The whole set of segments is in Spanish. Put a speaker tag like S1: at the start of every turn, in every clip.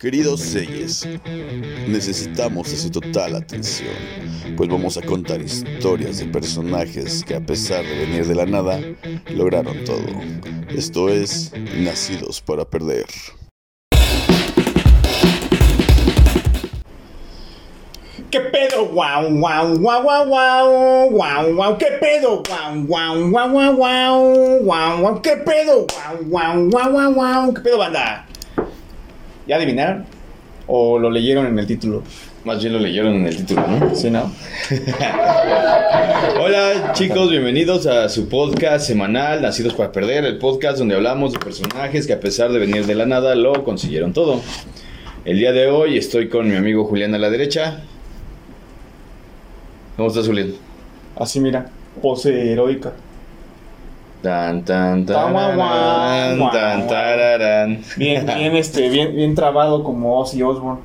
S1: Queridos Seyes, necesitamos de su total atención, pues vamos a contar historias de personajes que a pesar de venir de la nada, lograron todo. Esto es Nacidos para Perder.
S2: ¿Qué pedo? Guau, guau, guau, guau, guau, guau, guau, ¿qué pedo? Guau, guau, guau, guau, guau, guau, guau, ¿qué pedo? Guau, guau, guau, guau, guau, ¿qué pedo, banda? ¿Ya adivinaron? ¿O lo leyeron en el título?
S3: Más bien lo leyeron en el título, ¿no?
S2: Sí, ¿no?
S3: Hola chicos, bienvenidos a su podcast semanal Nacidos para Perder, el podcast donde hablamos de personajes que a pesar de venir de la nada lo consiguieron todo. El día de hoy estoy con mi amigo Julián a la derecha. ¿Cómo estás, Julián?
S2: Así, mira, pose heroica.
S3: Tan, tan, tan, tararán.
S2: Bien, bien, este, bien, bien trabado como Ozzy Osbourne.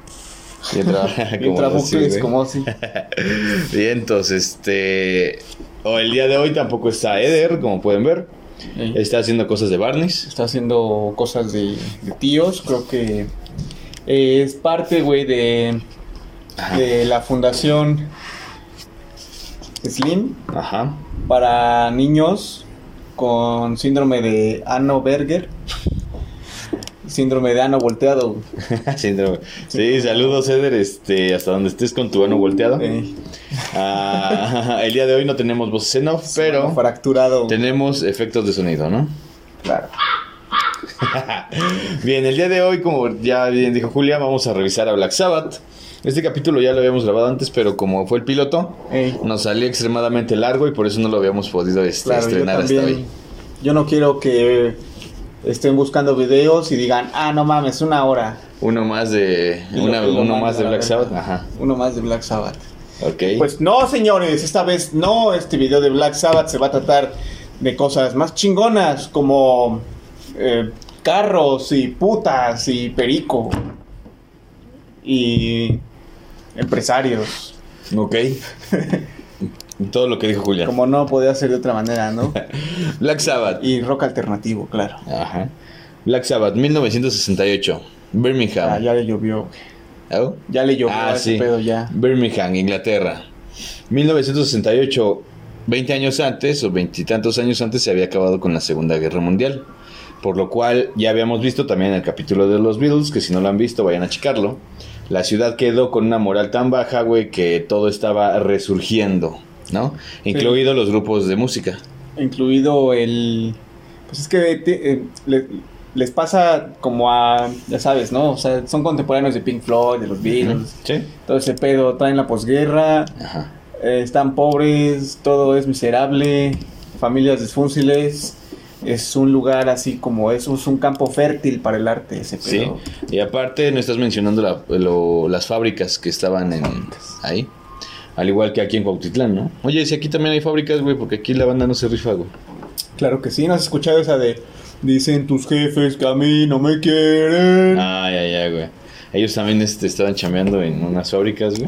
S3: Bien,
S2: Bien
S3: como así, güey.
S2: como Ozzy.
S3: Bien, entonces, este... oh, el día de hoy tampoco está Eder, como pueden ver. Está haciendo cosas de Barneys.
S2: Está haciendo cosas de, de tíos, creo que eh, es parte, güey, de, de la fundación Slim
S3: Ajá.
S2: para niños con síndrome de Ano Berger, síndrome de ano volteado.
S3: Síndrome. Sí, saludos, Eder, este, hasta donde estés con tu ano volteado. Ah, el día de hoy no tenemos voces en off, pero
S2: fracturado.
S3: tenemos efectos de sonido, ¿no?
S2: Claro.
S3: Bien, el día de hoy, como ya bien dijo Julia, vamos a revisar a Black Sabbath. Este capítulo ya lo habíamos grabado antes, pero como fue el piloto,
S2: Ey,
S3: nos salió extremadamente largo y por eso no lo habíamos podido este,
S2: claro, yo
S3: estrenar hasta
S2: también.
S3: hoy.
S2: Yo no quiero que estén buscando videos y digan, ah, no mames, una hora.
S3: Uno más de, una- uno más de Black. Sabbath. Ajá.
S2: Uno más de Black Sabbath.
S3: Ok.
S2: Pues no, señores, esta vez no. Este video de Black Sabbath se va a tratar de cosas más chingonas como eh, carros y putas y perico y empresarios.
S3: ok. Todo lo que dijo Julia.
S2: Como no podía ser de otra manera, ¿no?
S3: Black Sabbath.
S2: Y rock alternativo, claro.
S3: Ajá. Black Sabbath, 1968. Birmingham.
S2: Ah, ya le llovió, güey.
S3: ¿Oh?
S2: Ya le llovió
S3: Ah, sí.
S2: pedo ya.
S3: Birmingham, Inglaterra. 1968, 20 años antes o veintitantos años antes se había acabado con la Segunda Guerra Mundial. Por lo cual ya habíamos visto también el capítulo de los Beatles, que si no lo han visto vayan a checarlo. La ciudad quedó con una moral tan baja, güey, que todo estaba resurgiendo, ¿no? Incluido los grupos de música.
S2: incluido el pues es que te- eh, le- les pasa como a ya sabes no o sea son contemporáneos de Pink Floyd de los Beatles
S3: ¿Sí?
S2: todo ese pedo traen la posguerra eh, están pobres todo es miserable familias disfúnciles es un lugar así como eso es un campo fértil para el arte ese
S3: Sí,
S2: pedo
S3: y aparte no estás mencionando la- lo- las fábricas que estaban en, ahí. Al igual que aquí en Cuautitlán, ¿no? Oye, si aquí también hay fábricas, güey, porque aquí la banda no se rifa, güey.
S2: claro que sí no has escuchado esa de dicen tus jefes que a mí no me quieren
S3: Ay, ay, ay, güey. Ellos también este, estaban chameando en unas fábricas, güey.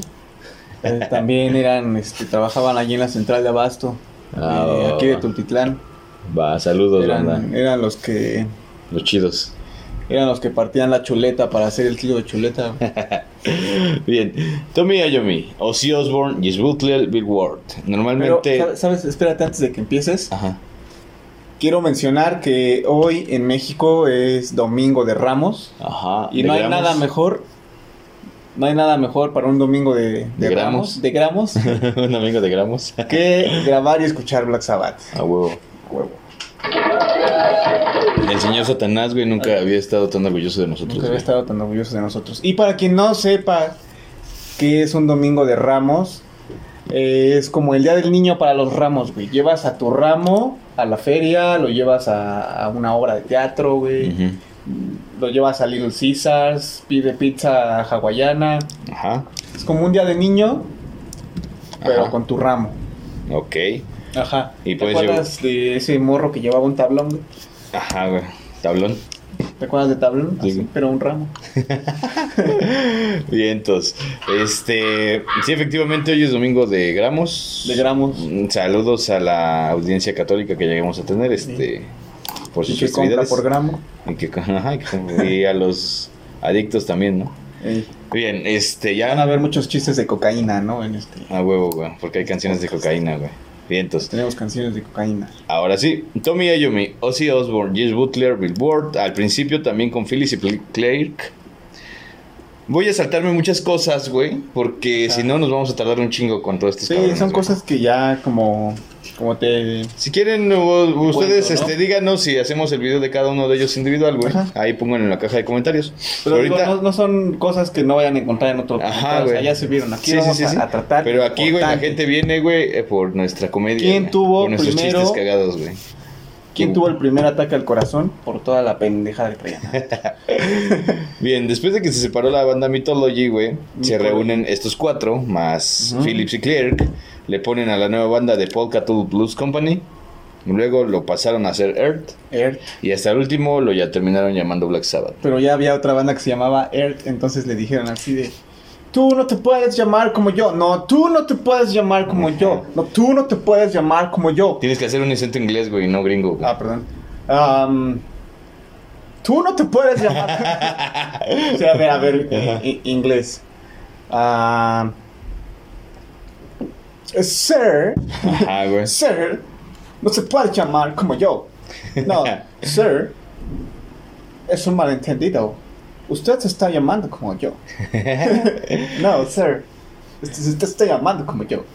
S2: Eh, también eran, este, trabajaban allí en la central de Abasto,
S3: Ah,
S2: eh, aquí de
S3: va.
S2: Tultitlán.
S3: Va, saludos, banda.
S2: Eran, los que
S3: Los chidos.
S2: eran los que partían la chuleta para hacer el kilo de chuleta.
S3: Bien. Tommy Ayomi, Ozzy Osbourne Butler Bill Ward. Normalmente...
S2: ¿sabes- ¿sabes? Espérate antes de que empieces.
S3: Ajá.
S2: Quiero mencionar que hoy en México es Domingo de Ramos
S3: Ajá.
S2: y
S3: ¿de
S2: no hay
S3: gramos?
S2: nada mejor. No hay nada mejor para un domingo de, de,
S3: ¿De
S2: Ramos,
S3: gramos?
S2: de gramos,
S3: Un amigo de gramos.
S2: que grabar y escuchar Black Sabbath.
S3: A huevo.
S2: Huevo.
S3: El señor Satanás, güey, nunca había estado tan orgulloso de nosotros.
S2: Nunca había
S3: güey.
S2: estado tan orgulloso de nosotros. Y para quien no sepa qué es un domingo de ramos, eh, es como el día del niño para los ramos, güey. Llevas a tu ramo a la feria, lo llevas a, a una obra de teatro, güey. Lo llevas a Little Caesars, pide pizza hawaiana.
S3: Ajá.
S2: Es como un día de niño, pero
S3: Ajá.
S2: con tu ramo.
S3: Ok.
S2: Ajá.
S3: Y
S2: ¿Te acuerdas de ese morro que llevaba un tablón, güey?
S3: Ajá, güey. Tablón.
S2: ¿Te acuerdas de tablón?
S3: Sí,
S2: Así,
S3: güey.
S2: pero un ramo.
S3: Vientos. Este. Sí, efectivamente, hoy es domingo de gramos.
S2: De gramos.
S3: Mm, Saludos a la audiencia católica que lleguemos a tener. Este. Por
S2: Y
S3: sus
S2: que compra por gramo.
S3: Y, que, ajá, y y a los Adictos también, ¿no?
S2: Ey.
S3: Bien, este,
S2: Van a
S3: ya.
S2: haber muchos chistes de cocaína, ¿no? En este.
S3: A huevo, güey, porque hay canciones de cocaína, güey. Vientos.
S2: Tenemos canciones de cocaína.
S3: Ahora sí, Tommy Iommi, Ozzy Osbourne, Jess Butler, Billboard, al principio también con Phyllis y Clark. Voy a saltarme muchas cosas, güey, porque si no nos vamos a tardar un chingo con todos estos
S2: Sí,
S3: cabrones,
S2: son
S3: güey.
S2: cosas que ya como, como te...
S3: Si quieren, ustedes
S2: Cuento, ¿no?
S3: este, díganos si hacemos el video de cada uno de ellos individual, güey. Ahí pongan en la caja de comentarios.
S2: Pero
S3: ahorita,
S2: digo, no, no son cosas que no vayan a encontrar en otro
S3: Ajá,
S2: podcast, o sea,
S3: güey.
S2: ya se vieron. Aquí
S3: Sí, sí,
S2: vamos
S3: sí,
S2: a,
S3: sí.
S2: a tratar.
S3: Pero aquí, güey, la gente viene, güey, eh, por nuestra comedia.
S2: ¿Quién
S3: güey.
S2: tuvo
S3: Por nuestros
S2: primero-
S3: chistes cagados, güey.
S2: ¿Quién tuvo el primer ataque al corazón? Por toda la pendejada que traían.
S3: Bien, después de que se separó la banda Mythology, güey, se reúnen estos cuatro, más. Phillips y Clark, le ponen a la nueva banda de Polka Tool Blues Company, luego lo pasaron a hacer Earth,
S2: Earth.
S3: y hasta el último lo ya terminaron llamando Black Sabbath.
S2: Pero ya había otra banda que se llamaba Earth, entonces le dijeron así de... Tú no te puedes llamar como yo. No, tú no te puedes llamar como yo. No, tú no te puedes llamar como yo.
S3: Tienes que hacer un acento inglés, güey, no gringo. güey.
S2: Ah, perdón. Tú no te puedes llamar. o sea, a ver, a ver, inglés. Am, sir,
S3: Ajá, güey.
S2: sir, no se puede llamar como yo. No, sir, es un malentendido. Usted se está llamando como yo. no, sir. Usted usted se está llamando como yo.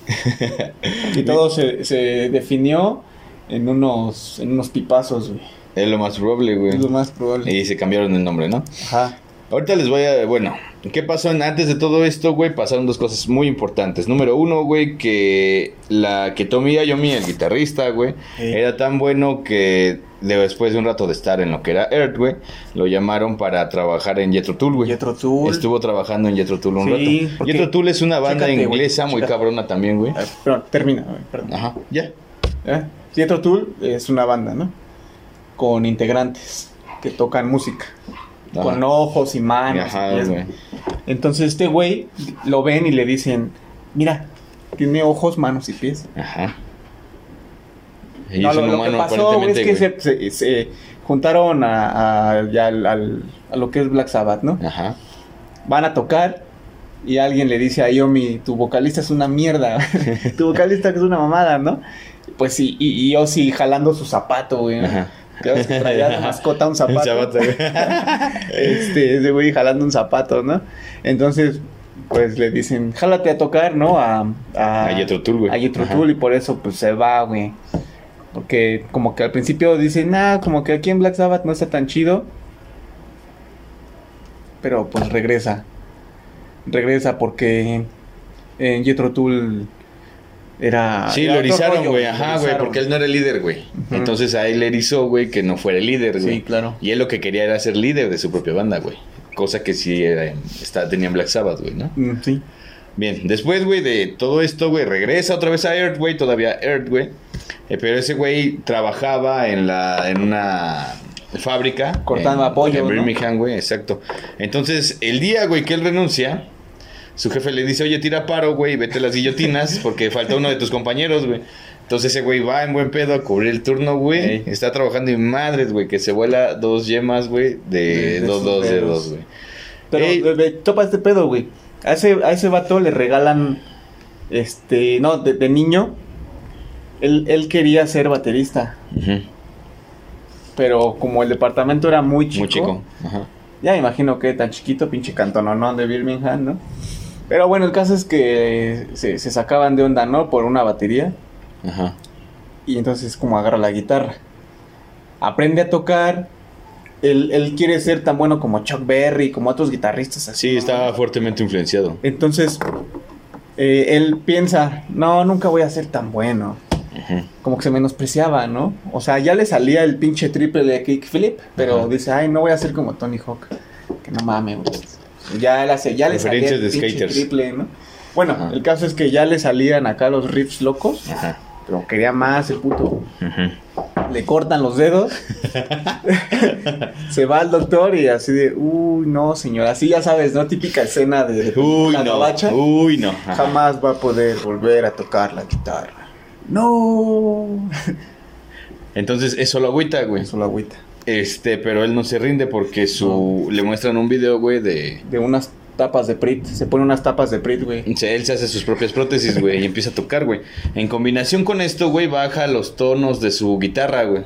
S2: Y todo se, se definió en unos, en unos pipazos, güey.
S3: Es lo más probable, güey.
S2: Es lo más probable.
S3: Y se cambiaron el nombre, ¿no?
S2: Ajá.
S3: Ahorita les voy a. Bueno, ¿qué pasó antes de todo esto, güey? Pasaron dos cosas muy importantes. Número uno, güey, que la que Tommy Iommi, el guitarrista, güey,
S2: Sí.
S3: era tan bueno que de- después de un rato de estar en lo que era Earth, güey, lo llamaron para trabajar en Jethro Tull, güey.
S2: Jethro Tull.
S3: Estuvo trabajando en Jethro Tull un
S2: Sí,
S3: rato. Jethro Tull es una banda
S2: Chécate,
S3: inglesa muy
S2: chécate.
S3: cabrona también, güey.
S2: Ah, Perdón, termina, güey, perdón.
S3: Ajá, ya.
S2: ¿Eh? Jethro Tull es una banda, ¿no? Con integrantes que tocan música.
S3: Ajá.
S2: Con ojos y manos.
S3: Ajá,
S2: y. Entonces este güey lo ven y le dicen, mira, tiene ojos, manos y pies.
S3: Ajá. Y
S2: No, lo, lo que pasó es que se, se- se juntaron a, a- ya al- al- a lo que es Black Sabbath, ¿no?
S3: Ajá.
S2: Van a tocar y alguien le dice a Yomi, tu vocalista es una mierda, tu vocalista es una mamada, ¿no? Pues sí, y, y Ozzy jalando su zapato, güey.
S3: Ajá.
S2: Ya ves que traía de mascota un zapato. Este, ese güey jalando un zapato, ¿no? Entonces, pues le dicen, jálate a tocar, ¿no? A, a,
S3: A Jethro Tull, güey.
S2: a Jethro
S3: Ajá.
S2: Tull y por eso pues se va, güey. Porque como que al principio dicen, nah, como que aquí en Black Sabbath no está tan chido. Pero pues regresa. Regresa porque en Jethro Tull era...
S3: Sí,
S2: era
S3: lo erizaron, güey. Ajá, güey, porque él no era el líder, güey. Entonces a él le erizó, güey, que no fuera el líder, güey.
S2: Sí, claro.
S3: Y él lo que quería era ser líder de su propia banda, güey. Cosa que sí era, está, tenía en Black Sabbath, güey, ¿no?
S2: Mm, sí.
S3: Bien, después, güey, de todo esto, güey, regresa otra vez a Earth, güey, todavía Earth, güey. Eh, pero ese güey trabajaba en la en una fábrica.
S2: Cortando
S3: en,
S2: apoyo,
S3: En. Birmingham, güey, exacto. Entonces, el día, güey, que él renuncia, su jefe le dice, oye, tira paro, güey, vete a las guillotinas, porque falta uno de tus compañeros, güey. Entonces ese güey va en buen pedo a cubrir el turno, güey.
S2: Ey.
S3: Está trabajando y madres, güey, que se vuela dos yemas, güey, de,
S2: De-
S3: dos, dos
S2: dedos.
S3: güey.
S2: Pero
S3: Ey.
S2: ve- ve, topa este pedo, güey. A ese, a ese vato le regalan, este, no, de, de niño, él, él quería ser baterista, pero como el departamento era muy chico,
S3: Muy chico. Ajá.
S2: ya me imagino que tan chiquito, pinche cantononón de Birmingham, ¿no? Pero bueno, el caso es que se, se sacaban de onda, ¿no? Por una batería,
S3: Ajá.
S2: y entonces como agarra la guitarra, aprende a tocar, él, él quiere ser tan bueno como Chuck Berry, como otros guitarristas así.
S3: Sí, estaba fuertemente influenciado.
S2: Entonces, eh, él piensa, no, nunca voy a ser tan bueno.
S3: Ujú.
S2: Como que se menospreciaba, ¿no? O sea, ya le salía el pinche triple de kickflip, pero dice, ay, no voy a ser como Tony Hawk. Que no mames, güey. Ya, le hace- ya le salía
S3: de skaters.
S2: triple, ¿no? Bueno,
S3: Ajá.
S2: el caso es que ya le salían acá los riffs locos,
S3: Ajá.
S2: pero quería más el puto.
S3: Ujú.
S2: Le cortan los dedos. se va al doctor y así de, uy, no, señor. Así ya sabes, ¿no? Típica escena de
S3: Uy,
S2: la
S3: no.
S2: gabacha.
S3: Uy, no. Ajá.
S2: Jamás va a poder volver a tocar la guitarra. No.
S3: Entonces, eso lo agüita, güey.
S2: Eso lo agüita.
S3: Este, pero él no se rinde porque su le muestran un video, güey, de
S2: De unas tapas de Prit. Se pone unas tapas de Prit, güey.
S3: él se hace sus propias prótesis, güey, y empieza a tocar, güey. En combinación con esto, güey, baja los tonos de su guitarra, güey.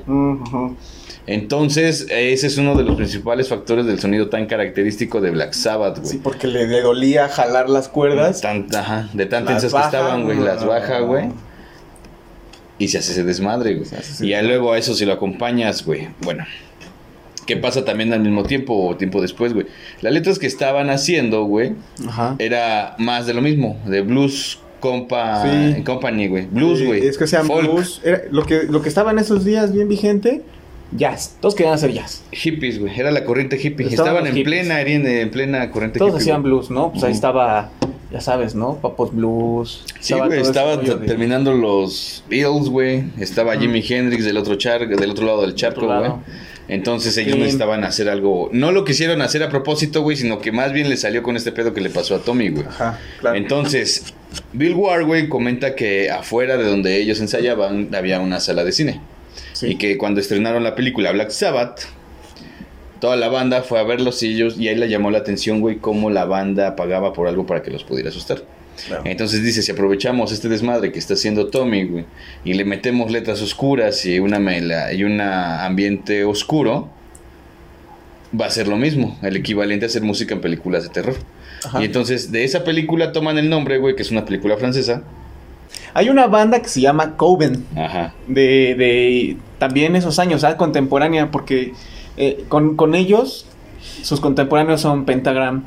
S3: Entonces, ese es uno de los principales factores del sonido tan característico de Black Sabbath, güey.
S2: Sí, porque le, le dolía jalar las cuerdas.
S3: Tan- ajá, de tan tensas que estaban, güey, las baja, güey. Y se hace ese desmadre, güey. Y ya luego a eso si lo acompañas, güey. Bueno. ¿Qué pasa también al mismo tiempo o tiempo después, güey? Las letras que estaban haciendo, güey,
S2: Ajá.
S3: era más de lo mismo, de blues compa
S2: Sí.
S3: company, güey. Blues, güey.
S2: Es que sean
S3: Folk,
S2: blues. Era- lo, que, lo que estaba en esos días bien vigente, jazz. Todos querían hacer jazz.
S3: Hippies, güey. Era la corriente hippie.
S2: Estaban
S3: en
S2: hippies.
S3: plena, en, en plena corriente
S2: Todos
S3: hippie.
S2: hacían blues, ¿no? Pues ahí estaba, ya sabes, ¿no? Papos Blues.
S3: Sí, güey, estaba
S2: de-
S3: terminando los Beatles, güey. Estaba Jimi Hendrix del otro char del otro lado del charco, güey. Entonces ellos
S2: Sí.
S3: necesitaban hacer algo. No lo quisieron hacer a propósito, güey, sino que más bien le salió con este pedo que le pasó a Tommy, güey.
S2: Ajá, claro.
S3: Entonces, Bill Ward, güey, comenta que afuera de donde ellos ensayaban había una sala de cine.
S2: Sí.
S3: Y que cuando estrenaron la película Black Sabbath, toda la banda fue a verlos y ellos, y ahí le llamó la atención, güey, cómo la banda pagaba por algo para que los pudiera asustar. Entonces dice, si aprovechamos este desmadre que está haciendo Tommy, güey, y le metemos letras oscuras y una mela y un ambiente oscuro, va a ser lo mismo, el equivalente a hacer música en películas de terror.
S2: Ajá.
S3: Y entonces de esa película toman el nombre, güey, que es una película francesa.
S2: Hay una banda que se llama Coven.
S3: Ajá.
S2: de, de también esos años, ¿ah? contemporánea, porque eh, con, con ellos, sus contemporáneos son Pentagram,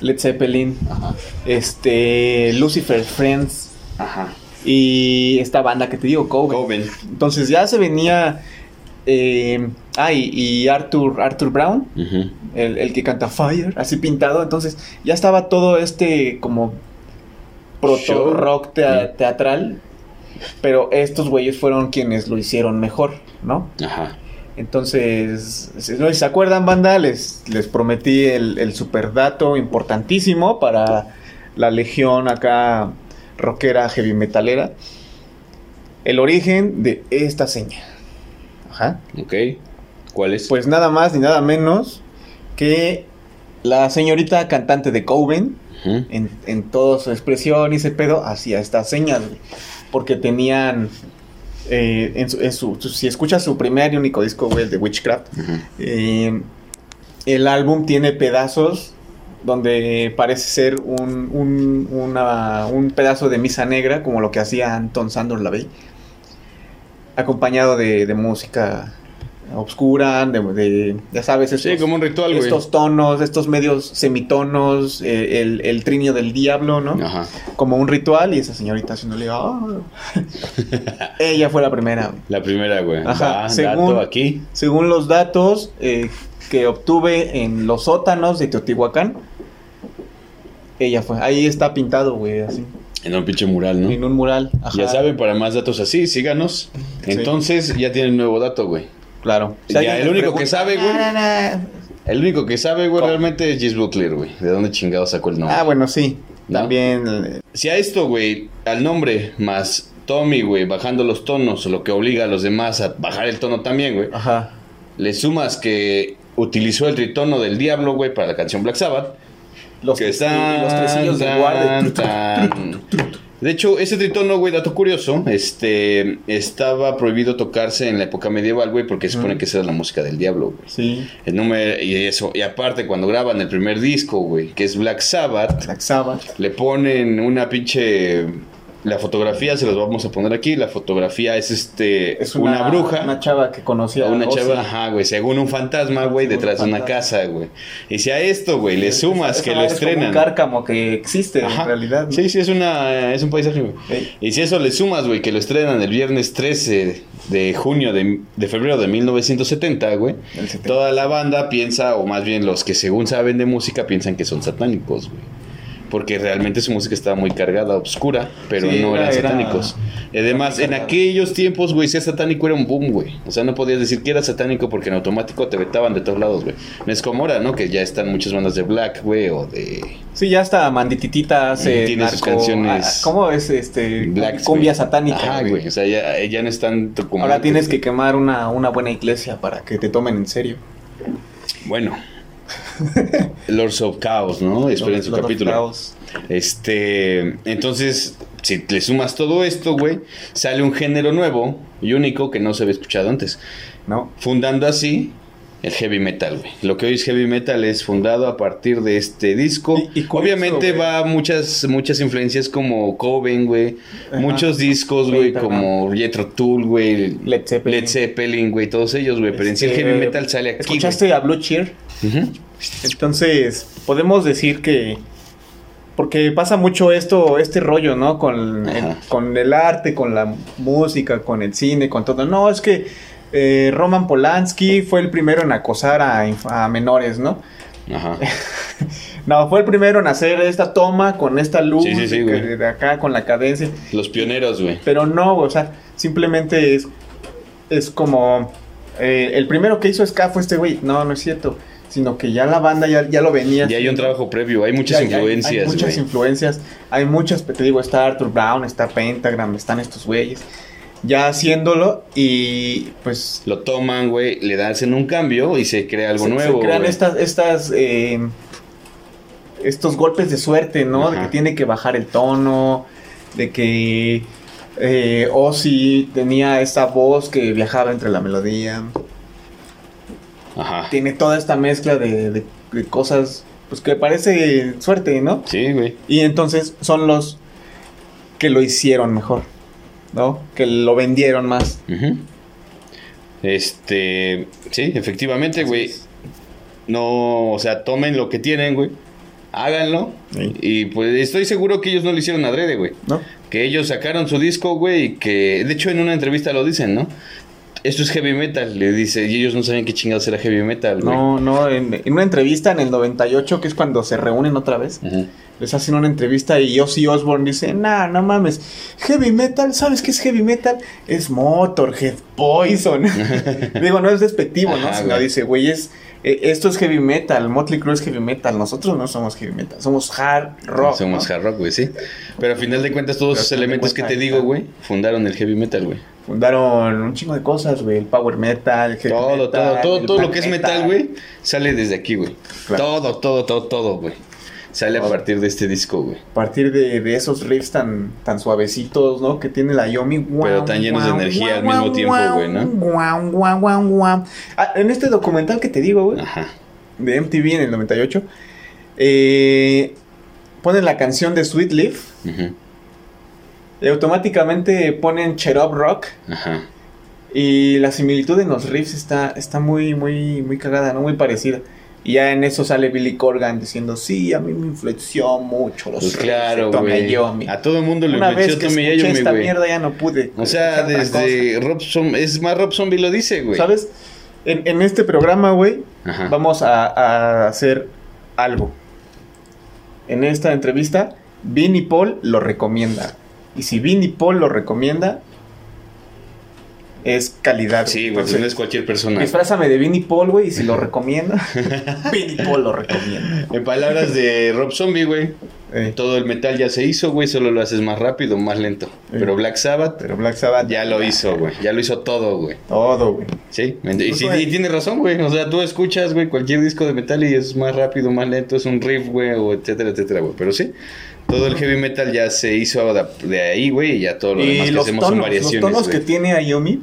S2: Led Zeppelin,
S3: Ajá.
S2: este, Lucifer Friends
S3: Ajá.
S2: y esta banda que te digo, Coven.
S3: Coven.
S2: Entonces ya se venía, eh, ah, y, y Arthur, Arthur Brown,
S3: Ujú.
S2: el, el que canta Fire, así pintado, entonces ya estaba todo este como proto rock tea- teatral, pero estos güeyes fueron quienes lo hicieron mejor, ¿no?
S3: Ajá.
S2: Entonces, si no se acuerdan, banda, les, les prometí el, el super dato importantísimo para la legión acá rockera heavy metalera. El origen de esta seña. Ajá.
S3: Ok. ¿Cuál es?
S2: Pues nada más ni nada menos que la señorita cantante de Coven, en, en toda su expresión y ese pedo, hacía estas señas. Porque tenían. Eh, en su- en su- si escuchas su primer y único disco, güey, el de Witchcraft, eh, el álbum tiene pedazos donde parece ser un, un, una- un pedazo de misa negra, como lo que hacía Anton Sandor Lavey, acompañado de, de música obscura, de, de- ya sabes, estos,
S3: Sí, como un ritual, güey.
S2: estos tonos, estos medios semitonos, eh, el, el trinio del diablo, ¿no?
S3: Ajá.
S2: Como un ritual y esa señorita haciéndole... "Ah". Ella fue la primera. güey.
S3: La primera, güey.
S2: Ajá,
S3: Va,
S2: según-
S3: dato aquí.
S2: Según los datos eh, que obtuve en los sótanos de Teotihuacán, ella fue. Ahí está pintado, güey, así.
S3: En un pinche mural, ¿no?
S2: En un mural. Ajá.
S3: Ya saben, para más datos así, síganos.
S2: Sí.
S3: Entonces, ya tienen nuevo dato, güey.
S2: Claro.
S3: Ya, el único que sabe, güey. El único que sabe, güey,
S2: ¿Cómo?
S3: realmente es Jess Butler, güey. ¿De dónde chingado sacó el nombre?
S2: Ah, bueno, sí.
S3: ¿No?
S2: También. eh,
S3: Si a esto, güey, al nombre más Tommy, güey, bajando los tonos, lo que obliga a los demás a bajar el tono también, güey,
S2: Ajá.
S3: le sumas que utilizó el tritono del diablo, güey, para la canción Black Sabbath.
S2: Los,
S3: que
S2: tres- y los tresillos de
S3: tan,
S2: guardia.
S3: tan. De hecho, ese tritono, güey, dato curioso, este, estaba prohibido tocarse en la época medieval, güey, porque se supone que esa era la música del diablo, güey.
S2: Sí.
S3: El número, y eso, y aparte cuando graban el primer disco, güey, que es Black Sabbath,
S2: Black Sabbath.
S3: le ponen una pinche... La fotografía se los vamos a poner aquí. La fotografía es este
S2: Es
S3: una,
S2: una,
S3: bruja.
S2: Una chava que conocía
S3: a una
S2: Ozzy.
S3: chava, ajá, güey, según un fantasma, güey, detrás de
S2: un
S3: una casa, güey. Y si a esto, güey, le sumas que lo
S2: madre es como
S3: estrenan.
S2: un cárcamo que existe
S3: Ajá.
S2: en realidad. ¿no?
S3: Sí, sí, es una es un paisaje, güey.
S2: Ey.
S3: Y si eso le sumas, güey, que lo estrenan el viernes 13 de junio de, de febrero de 1970, güey.
S2: El 70.
S3: Toda la banda piensa, o más bien los que según saben de música, piensan que son satánicos, güey. Porque realmente su música estaba muy cargada, oscura, pero
S2: Sí,
S3: no
S2: era-
S3: eran
S2: era-
S3: satánicos. Además, en aquellos tiempos, güey, ser satánico era un boom, güey. O sea, no podías decir que era satánico porque en automático te vetaban de todos lados, güey. No es como ahora, ¿no? Que ya están muchas bandas de black, güey, o de
S2: Sí, ya está Mandititita hace
S3: Tiene sus canciones
S2: ah, ¿Cómo es este?
S3: black.
S2: cumbia satánica. Güey.
S3: O sea, ya, ya no están como.
S2: Ahora
S3: antes,
S2: tienes que quemar una, una buena iglesia para que te tomen en serio.
S3: Bueno. Lords of Chaos, ¿no? Esperen su
S2: Lord of
S3: capítulo.
S2: Chaos.
S3: Este, entonces, si le sumas todo esto, güey, sale un género nuevo y único que no se había escuchado antes.
S2: ¿No?
S3: Fundando así el heavy metal, güey. Lo que hoy es heavy metal es fundado a partir de este disco.
S2: Y-
S3: Obviamente va muchas muchas influencias como Coven, güey. Muchos discos, güey, como Jethro Tull, güey.
S2: Led Zeppelin.
S3: Led Zeppelin, güey, todos ellos, güey. Pero en sí el
S2: Este,
S3: heavy metal sale aquí.
S2: ¿Escuchaste a Blue Cheer? Entonces, podemos decir que. Porque pasa mucho esto, este rollo, ¿no? Con, el, con el arte, con la música, con el cine, con todo. No, es que eh, Roman Polanski fue el primero en acosar a, menores, ¿no?
S3: Ajá.
S2: No, fue el primero en hacer esta toma con esta luz
S3: Sí, sí, sí,
S2: que-
S3: güey.
S2: de acá, con la cadencia.
S3: Los pioneros, güey.
S2: Pero no, o sea, simplemente es, es como eh, el primero que hizo ska fue este güey. No, no es cierto. Sino que ya la banda ya, ya lo venía.
S3: Ya hay un trabajo previo, hay muchas
S2: Ya- ya hay-
S3: influencias,
S2: Hay, muchas influencias. Hay muchas, te digo, está Arthur Brown, está Pentagram, están estos güeyes. Ya haciéndolo y pues.
S3: Lo toman, güey, le dan un cambio y se crea algo
S2: se,
S3: nuevo.
S2: se crean estas, estas eh, estos golpes de suerte, ¿no? De que tiene que bajar el tono, de que eh, Ozzy tenía esa voz que viajaba entre la melodía.
S3: Ajá.
S2: Tiene toda esta mezcla de, de- de cosas, pues que parece suerte, ¿no?
S3: Sí, güey.
S2: Y entonces son los que lo hicieron mejor, ¿no? Que lo vendieron más.
S3: Este, sí, efectivamente, güey. No, o sea, tomen lo que tienen, güey. Háganlo.
S2: Sí.
S3: Y pues estoy seguro que ellos no lo hicieron adrede, güey.
S2: ¿No?
S3: Que ellos sacaron su disco, güey, y que de hecho en una entrevista lo dicen, ¿no? Esto es heavy metal, le dice, y ellos no sabían qué chingados era heavy metal, güey.
S2: No, no, en, en una entrevista en el 98, que es cuando se reúnen otra vez, les hacen una entrevista y Ozzy Osbourne dice, nah, no mames, heavy metal, ¿sabes qué es heavy metal? Es Motorhead, Poison. Digo, no es despectivo, ¿no?
S3: Ajá,
S2: Sino
S3: güey.
S2: dice, güey, es, eh, esto es heavy metal, Motley Crue es heavy metal, nosotros no somos heavy metal, somos hard rock.
S3: Somos
S2: ¿no?
S3: hard rock, güey, sí. Pero al final de cuentas, todos
S2: Pero
S3: esos elementos que te digo, güey, fundaron el heavy metal, güey.
S2: Fundaron un chingo de cosas, güey, el power metal, el heavy
S3: Todo,
S2: metal,
S3: todo, todo, todo lo que es metal, güey, sale desde aquí, güey.
S2: Claro.
S3: Todo, todo, todo, todo, güey. Sale a partir de este disco, güey.
S2: A partir de, de esos riffs tan, tan suavecitos, ¿no? Que tiene la Yomi.
S3: Pero tan llenos de energía al mismo tiempo, güey, ¿no?
S2: Guau, guau, guau, guau. Ah, en este documental que te digo, güey,
S3: Ajá.
S2: de MTV en el 98, eh, ponen la canción de Sweet Leaf
S3: ujú,
S2: y automáticamente ponen Cheer Up Rock
S3: Ajá.
S2: y la similitud en los riffs está, está muy, muy, muy cagada, ¿no? Muy parecida. Y ya en eso sale Billy Corgan diciendo, sí, a mí me influenció mucho los
S3: Pues claro, güey.
S2: Iommi".
S3: A todo el mundo le
S2: Una vez
S3: influenció
S2: que escuché
S3: Iommi,
S2: esta mierda ya no pude.
S3: O sea, desde Rob Zombie, es más Rob Zombie lo dice, güey.
S2: ¿Sabes? En, en este programa, güey, vamos a, a hacer algo. En esta entrevista, Vin y Paul lo recomienda. Y si Vin y Paul lo recomienda, es calidad.
S3: Sí, güey, pues no es cualquier persona.
S2: Disfrázame de Vin y Paul, güey, y si lo recomienda, Vin y Paul lo recomienda.
S3: En palabras de Rob Zombie, güey,
S2: Eh,
S3: todo el metal ya se hizo, güey, solo lo haces más rápido, más lento. Pero Black Sabbath
S2: pero Black Sabbath
S3: ya lo hizo, güey. Ya lo hizo todo, güey.
S2: Todo, güey.
S3: Sí, y, sí,
S2: güey.
S3: y tiene razón, güey. O sea, tú escuchas, güey, cualquier disco de metal y es más rápido, más lento, es un riff, güey, o etcétera, etcétera, güey. Pero sí, todo el heavy metal ya se hizo de, ahí, güey, y ya todo lo demás que
S2: los
S3: hacemos son
S2: tonos, los
S3: variaciones.
S2: tonos que tiene Ayomi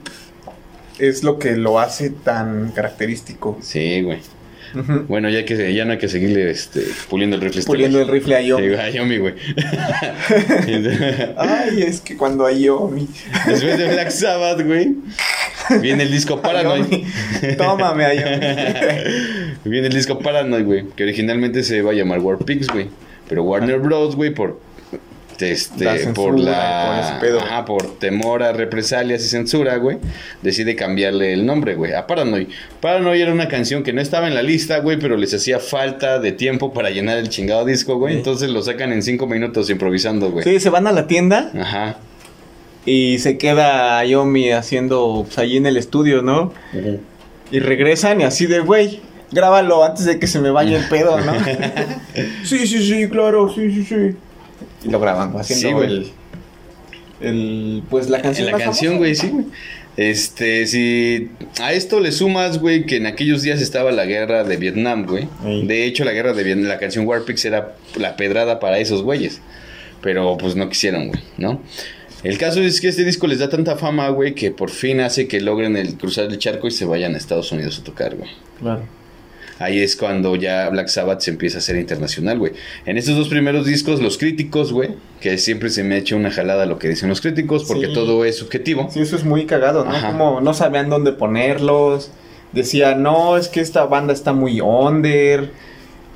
S2: es lo que lo hace tan característico.
S3: Sí, güey. Bueno, ya que ya no hay que seguirle este, puliendo el rifle. este
S2: Puliendo el rifle a
S3: Sí,
S2: Ayomi.
S3: güey, Ayomi, güey.
S2: Ay, es que cuando Ayomi.
S3: Después de Black Sabbath, güey, viene el disco Paranoid.
S2: Tómame, Ayomi.
S3: Viene el disco Paranoid, güey, que originalmente se iba a llamar War Pigs, güey. Pero Warner Bros, güey, por este,
S2: La censura,
S3: por
S2: por
S3: la
S2: pedo.
S3: ajá, por temor a represalias y censura, güey, decide cambiarle el nombre, güey, a Paranoid. Paranoid era una canción que no estaba en la lista, güey, pero les hacía falta de tiempo para llenar el chingado disco, güey.
S2: Sí.
S3: Entonces lo sacan en cinco minutos improvisando, güey.
S2: Sí, se van a la tienda
S3: Ajá.
S2: y se queda Yomi haciendo pues, ahí en el estudio, ¿no? Y regresan y así de, güey, grábalo antes de que se me vaya el pedo, ¿no? sí, sí, sí, claro, sí, sí, sí. Y lo graban, haciendo
S3: Sí, güey.
S2: el, el, pues la canción
S3: En la
S2: más
S3: canción, güey, sí, güey. Este, si a esto le sumas, güey, que en aquellos días estaba la guerra de Vietnam, güey.
S2: Ey.
S3: De hecho, la guerra de Vietnam, la canción Warpix era la pedrada para esos güeyes. Pero pues no quisieron, güey, ¿no? El caso es que este disco les da tanta fama, güey, que por fin hace que logren el cruzar el charco y se vayan a Estados Unidos a tocar, güey.
S2: Claro.
S3: Ahí es cuando ya Black Sabbath se empieza a hacer internacional, güey. En estos dos primeros discos, los críticos, güey, que siempre se me echa una jalada lo que dicen los críticos, porque
S2: Sí.
S3: todo es subjetivo.
S2: Sí, eso es muy cagado, ¿no?
S3: Ajá.
S2: Como no sabían dónde ponerlos. Decía, no, es que esta banda está muy under.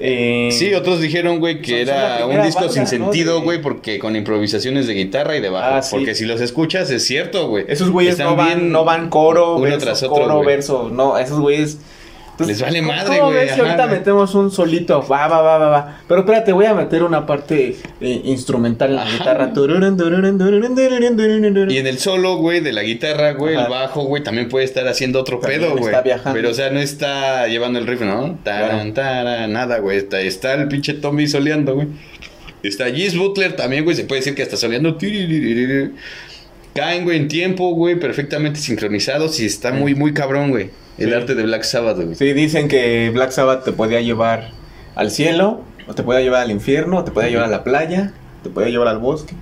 S2: Eh,
S3: Sí, otros dijeron, güey, que
S2: Son- son la
S3: era un disco
S2: banda,
S3: sin sentido, güey, porque con improvisaciones de guitarra y de bajo.
S2: Ah, sí.
S3: Porque si los escuchas, es cierto, güey.
S2: Esos güeyes no van,
S3: bien
S2: no van coro,
S3: uno
S2: verso,
S3: tras otro,
S2: coro, verso. No, esos güeyes.
S3: Les vale
S2: ¿cómo-
S3: madre, güey,
S2: ves si
S3: ajá,
S2: ahorita
S3: güey.
S2: metemos un solito. Va, va, va, va, va. Pero espérate, voy a meter una parte eh, instrumental en la
S3: Ajá.
S2: guitarra.
S3: Y en el solo, güey, de la guitarra, güey,
S2: Ajá.
S3: el bajo, güey, también puede estar haciendo otro
S2: También
S3: pedo, güey.
S2: está viajando.
S3: Pero, o sea, no está llevando el riff, ¿no? Taran, taran, nada, güey. Está, está el pinche Tommy soleando, güey. Está Gis Butler también, güey. Se puede decir que hasta soleando. Caen, güey, en tiempo, güey, perfectamente sincronizados y está muy, muy cabrón, güey. El
S2: Sí.
S3: arte de Black Sabbath, güey.
S2: Sí, dicen que Black Sabbath te podía llevar al cielo, o te podía llevar al infierno, o te podía llevar a la playa, te podía llevar al bosque.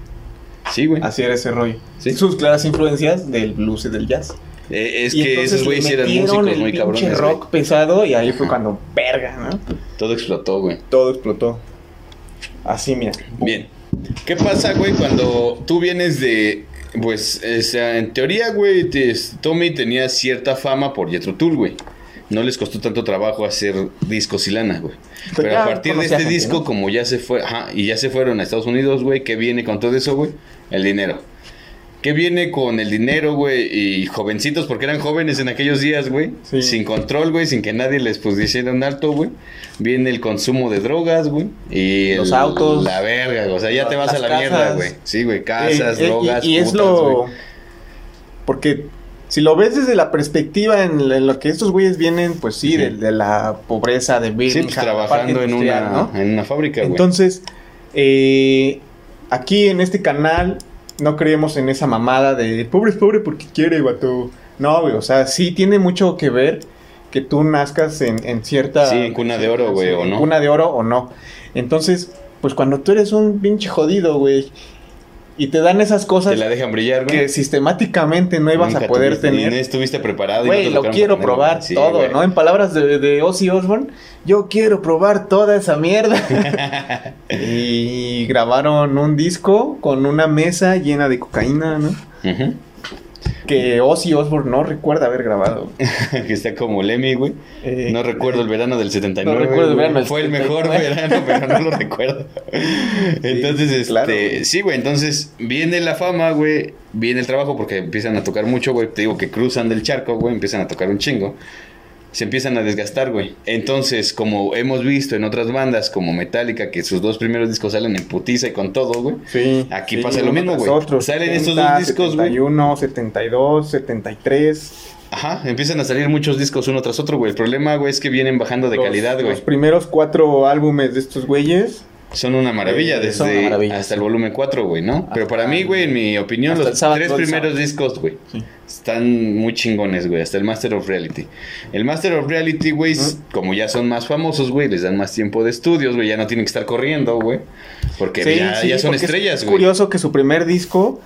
S3: Sí, güey.
S2: Así era ese rollo.
S3: Sí.
S2: Sus claras influencias del blues y del jazz.
S3: Eh, es
S2: Y
S3: que esos güeyes eran músicos
S2: el
S3: muy cabrones,
S2: rock pesado y ahí fue cuando verga, ¿no?
S3: Todo explotó, güey.
S2: Todo explotó. Así, mira.
S3: Bien. ¿Qué pasa, güey, cuando tú vienes de. Pues, o sea, en teoría, güey, Tommy tenía cierta fama por Jethro Tull, güey. No les costó tanto trabajo hacer discos y lana, güey. Pero a partir de este
S2: gente,
S3: disco,
S2: ¿no?
S3: como ya se fue, ajá, y ya se fueron a Estados Unidos, güey, ¿qué viene con todo eso, güey? El dinero. ¿Qué viene con el dinero, güey? Y jovencitos, porque eran jóvenes en aquellos días, güey.
S2: Sí.
S3: Sin control, güey, sin que nadie les pusiera un alto, güey. Viene el consumo de drogas, güey. Y
S2: Los
S3: el-
S2: autos.
S3: La verga, o sea, ya te vas a la mierda, güey. Sí, güey, casas,
S2: Eh, eh,
S3: drogas,
S2: y, y es
S3: putas,
S2: lo.
S3: güey.
S2: Porque si lo ves desde la perspectiva en, en lo que estos güeyes vienen, pues sí,
S3: Sí.
S2: De, de la pobreza de
S3: Sí,
S2: Birmingham.
S3: pues
S2: la parte
S3: trabajando en una,
S2: ¿no?
S3: en una fábrica, güey.
S2: Entonces, eh, aquí en este canal no creemos en esa mamada de pobre es pobre porque quiere, vato. No, güey, o sea, sí tiene mucho que ver que tú nazcas en, en cierta...
S3: Sí, en cuna de oro, güey, o
S2: en
S3: no.
S2: Cuna de oro o no. Entonces, pues cuando tú eres un pinche jodido, güey, y te dan esas cosas
S3: Te la dejan brillar, güey.
S2: que sistemáticamente no ibas
S3: Nunca
S2: a poder
S3: tuviste-
S2: tener.
S3: no estuviste preparado. y no
S2: Güey,
S3: te
S2: lo quiero probar.
S3: Sí,
S2: todo,
S3: güey.
S2: ¿no? En palabras de, de Ozzy Osbourne, yo quiero probar toda esa mierda. y grabaron un disco con una mesa llena de cocaína, ¿no?
S3: Ujú.
S2: Que Ozzy Osbourne no recuerda haber grabado.
S3: que está como Lemmy, güey.
S2: Eh,
S3: No recuerdo el verano del 79.
S2: No recuerdo el verano del
S3: Fue el mejor
S2: 79.
S3: verano, pero no lo recuerdo. Entonces, este,
S2: claro, güey.
S3: sí, güey, entonces viene la fama, güey, viene el trabajo porque empiezan a tocar mucho, güey. Te digo que cruzan del charco, güey, empiezan a tocar un chingo. Se empiezan a desgastar, güey. Entonces, como hemos visto en otras bandas como Metallica, que sus dos primeros discos salen en putiza y con todo, güey.
S2: Sí,
S3: Aquí
S2: sí,
S3: pasa lo mismo, güey. Salen estos
S2: 70,
S3: dos discos, güey.
S2: 71, 72, 73.
S3: Ajá, empiezan a salir muchos discos uno tras otro, güey. El problema, güey, es que vienen bajando de
S2: Los-
S3: calidad, güey.
S2: Los primeros cuatro álbumes de estos güeyes.
S3: Son una maravilla,
S2: Eh,
S3: desde
S2: una maravilla,
S3: hasta
S2: sí.
S3: el volumen 4, güey, ¿no? Pero para mí, güey, en mi opinión, los tres primeros discos, güey,
S2: Sí.
S3: están muy chingones, güey, hasta el Master of Reality. El Master of Reality, güey, s- como ya son más famosos, güey, les dan más tiempo de estudios, güey, ya no tienen que estar corriendo, güey, porque
S2: Sí,
S3: ya, son
S2: porque es-
S3: estrellas,
S2: Es
S3: güey.
S2: curioso que su primer disco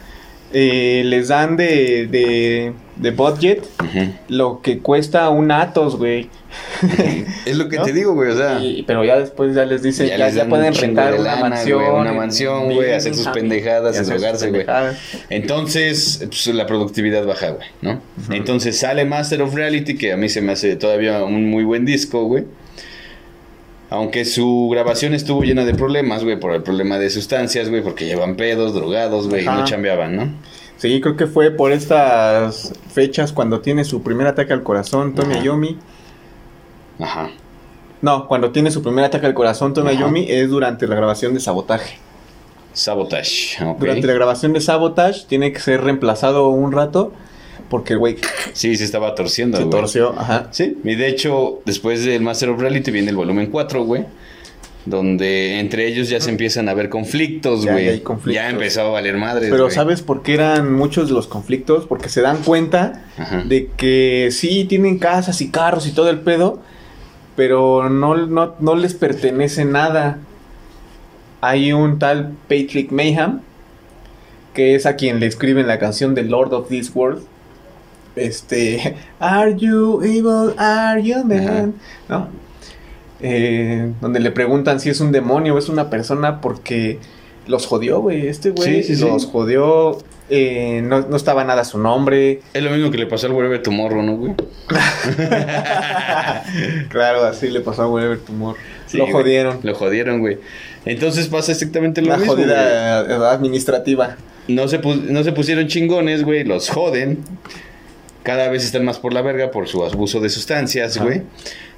S2: eh, les dan de, de, de budget lo que cuesta un Atos, güey.
S3: Es lo que
S2: ¿No?
S3: te digo, güey, o sea...
S2: Y- pero ya después ya les dicen, ya,
S3: les
S2: ya pueden rentar una mansión.
S3: güey, una mansión, güey, hacer sus pendejadas drogarse, güey. Entonces, pues, la productividad baja, güey, ¿no? Entonces sale Master of Reality, que a mí se me hace todavía un muy buen disco, güey. Aunque su grabación estuvo llena de problemas, güey, por el problema de sustancias, güey, porque llevan pedos, drogados, güey, y no chambeaban, ¿no?
S2: Sí, creo que fue por estas fechas cuando tiene su primer ataque al corazón, Tommy
S3: Ajá.
S2: Ayomi.
S3: Ajá.
S2: No, cuando tiene su primer ataque al corazón, Tommy
S3: Ajá.
S2: Ayomi, es durante la grabación de Sabotaje.
S3: Sabotage, ok.
S2: Durante la grabación de Sabotage tiene que ser reemplazado un rato porque el güey
S3: Sí, se estaba torciendo,
S2: se torció. Ajá.
S3: Sí, y de hecho, después del Master of Reality viene el volumen 4, güey. Donde entre ellos ya se empiezan a ver conflictos, güey.
S2: ya hay conflictos.
S3: Ya empezó a valer madres,
S2: Pero. ¿sabes por qué eran muchos de los conflictos? Porque se dan cuenta
S3: Ajá.
S2: de que sí tienen casas y carros y todo el pedo, pero no, no, no les pertenece nada. Hay un tal Patrick Mayhem, que es a quien le escriben la canción de Lord of This World. Este, Are you evil? Are you man? ¿No? Eh, donde le preguntan si es un demonio o es una persona porque los jodió, güey. Este güey
S3: Sí, sí, sí.
S2: los jodió. eh, no, no estaba nada su nombre.
S3: Es lo mismo que le pasó al Wherever Tomorrow, ¿no, güey?
S2: Claro, así le pasó a Whatever Tumor.
S3: Sí,
S2: lo
S3: güey.
S2: jodieron.
S3: Lo jodieron, güey. Entonces pasa exactamente lo mismo, güey.
S2: jodida administrativa.
S3: No se, pu- no se pusieron chingones, güey. Los joden. Cada vez están más por la verga por su abuso de sustancias, güey.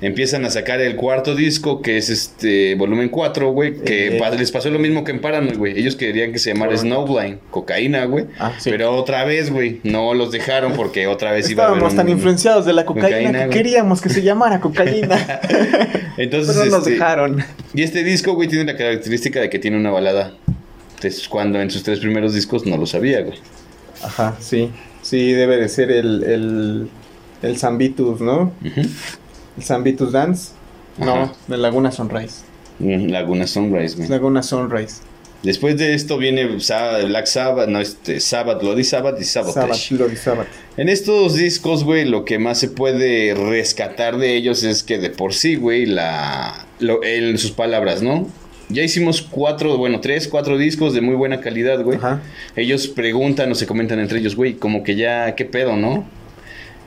S3: Empiezan a sacar el cuarto disco, que es este volumen 4, güey. Que
S2: Eh.
S3: pa- les pasó lo mismo que en Paranoid, güey. Ellos querían que se llamara. Snowblind, cocaína, güey.
S2: Ah, sí.
S3: Pero otra vez, güey, no los dejaron porque otra vez iba a haber
S2: Estábamos
S3: un-
S2: tan influenciados de la cocaína,
S3: cocaína,
S2: que queríamos que se llamara cocaína.
S3: Entonces,
S2: pero nos
S3: este,
S2: dejaron.
S3: Y este disco, güey, tiene la característica de que tiene una balada. Entonces, cuando en sus tres primeros discos no lo sabía, güey.
S2: Ajá, sí. Sí, debe de ser el, el, el Zambitus, ¿no? El Zambitus Dance. No, de Laguna Sunrise.
S3: Mm, Laguna Sunrise, güey.
S2: Laguna Sunrise.
S3: Después de esto viene Black Sabbath, no, este, Sabbath, Bloody Sabbath y Sabotage.
S2: Sabbath, Bloody Sabbath.
S3: En estos discos, güey, lo que más se puede rescatar de ellos es que de por sí, güey, la, lo- en sus palabras, ¿no? Ya hicimos cuatro, bueno, tres, cuatro discos de muy buena calidad, güey.
S2: Ajá.
S3: Ellos preguntan o se comentan entre ellos, güey, como que ya, ¿qué pedo, no?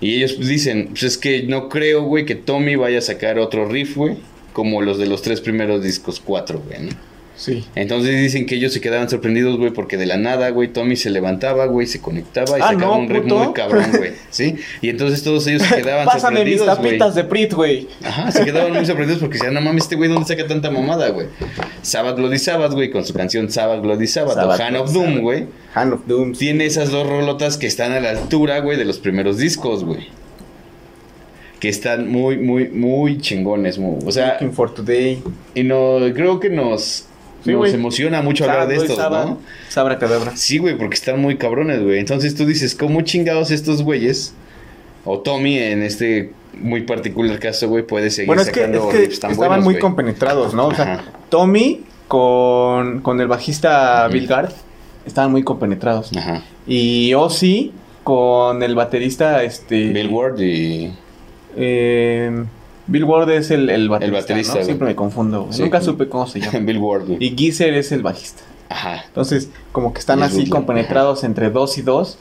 S3: Y ellos dicen, pues es que no creo, güey, que Tommy vaya a sacar otro riff, güey, como los de los tres primeros discos, cuatro, güey, ¿no?
S2: Sí.
S3: Entonces dicen que ellos se quedaban sorprendidos, güey, porque de la nada, güey, Tommy se levantaba, güey, se conectaba y
S2: Ah,
S3: sacaba
S2: no,
S3: un
S2: puto.
S3: muy cabrón, güey, ¿sí? Y entonces todos ellos se quedaban
S2: Pásame mis
S3: sorprendidos, güey.
S2: tapitas de Prit, güey.
S3: Ajá, se quedaban muy sorprendidos porque decían, no mames, este güey, ¿dónde saca tanta mamada, güey? Sabbath Bloody Sabbath, güey, con su canción Sabbath Bloody Sabbath, o Hand of Doom, güey.
S2: Hand of Doom.
S3: Tiene esas dos rolotas que están a la altura, güey, de los primeros discos, güey. Que están muy, muy, muy chingones, muy- o sea,
S2: Looking for Today.
S3: y no, creo que nos,
S2: Sí,
S3: nos
S2: güey.
S3: emociona mucho hablar de estos, ¿no?
S2: Sabra Cadabra.
S3: Sí, güey, porque están muy cabrones, güey. Entonces tú dices, ¿cómo chingados estos güeyes? O Tommy, en este muy particular caso, güey, puede seguir
S2: Bueno, es que, es
S3: sacando
S2: que
S3: tan
S2: estaban
S3: buenos,
S2: muy compenetrados, ¿no? O sea,
S3: Ajá.
S2: Tommy con, con el bajista. Bill Gard estaban muy compenetrados.
S3: Ajá.
S2: Y Ozzy con el baterista, este...
S3: Bill Ward y...
S2: eh, Bill Ward es el, el baterista,
S3: baterista,
S2: ¿no?
S3: güey.
S2: Siempre me confundo. güey.
S3: Sí.
S2: Nunca supe cómo se llama.
S3: Bill Ward, güey.
S2: Y Geezer es el bajista.
S3: Ajá.
S2: Entonces, como que están así compenetrados entre dos y dos.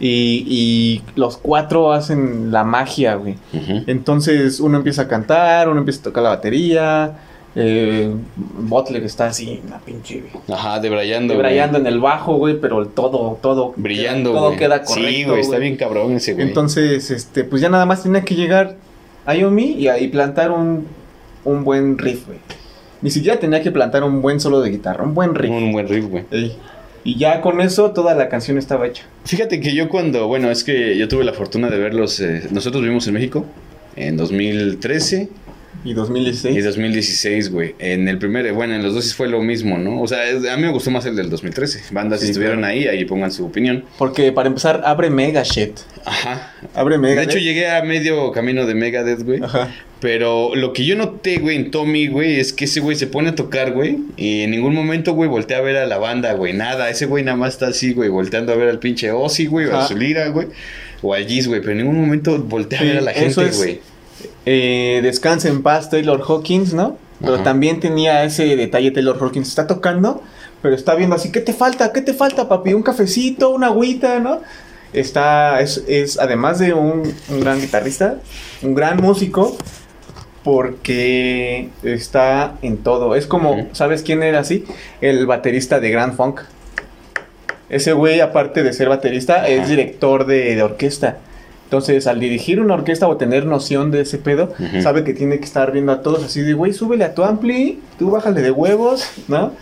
S2: Y, y los cuatro hacen la magia, güey. Entonces uno empieza a cantar, uno empieza a tocar la batería. Eh, Butler está así, una pinche.
S3: Ajá, debrayando, güey.
S2: Brillando en el bajo, güey, pero todo, todo.
S3: Brillando,
S2: Todo
S3: güey.
S2: queda correcto.
S3: Sí, güey, está bien cabrón ese, güey.
S2: Entonces, este, pues ya nada más tenía que llegar a Yomi y, y plantar un, un buen riff, güey. Ni siquiera tenía que plantar un buen solo de guitarra, un buen riff.
S3: Un buen riff, güey.
S2: Ey. Y ya con eso toda la canción estaba hecha.
S3: Fíjate que yo cuando, bueno, es que yo tuve la fortuna de verlos, eh, nosotros vivimos en México en 2013
S2: Y 2016.
S3: y 2016, güey. En el primer, bueno, en los dos fue lo mismo, ¿no? O sea, es- a mí me gustó más el del 2013. Bandas si
S2: Sí,
S3: estuvieron
S2: claro.
S3: ahí, ahí pongan su opinión.
S2: Porque para empezar, abre Mega Shit.
S3: Ajá.
S2: Abre Mega
S3: De hecho, llegué a medio camino de Megadeth, güey.
S2: Ajá.
S3: Pero lo que yo noté, güey, en Tommy, güey, es que ese güey se pone a tocar, güey. Y en ningún momento, güey, voltea a ver a la banda, güey. Nada. Ese güey nada más está así, güey, volteando a ver al pinche Ozzy, güey, o a su lira, güey. O al Giz, güey. Pero en ningún momento voltea a ver a la gente,
S2: es-
S3: güey.
S2: Eh, descansa en paz Taylor Hawkins, ¿no? Pero también tenía ese detalle Taylor Hawkins. Está tocando, pero está viendo así, ¿qué te falta? ¿Qué te falta, papi? ¿Un cafecito? ¿Una agüita? ¿No? Está, es, es además de un, un gran guitarrista, un gran músico, porque está en todo. Es como. ¿sabes quién era así? El baterista de Grand Funk. Ese güey, aparte de ser baterista, es director de, de orquesta. Entonces, al dirigir una orquesta o tener noción de ese pedo, sabe que tiene que estar viendo a todos así de, güey, súbele a tu ampli, tú bájale de huevos, ¿no?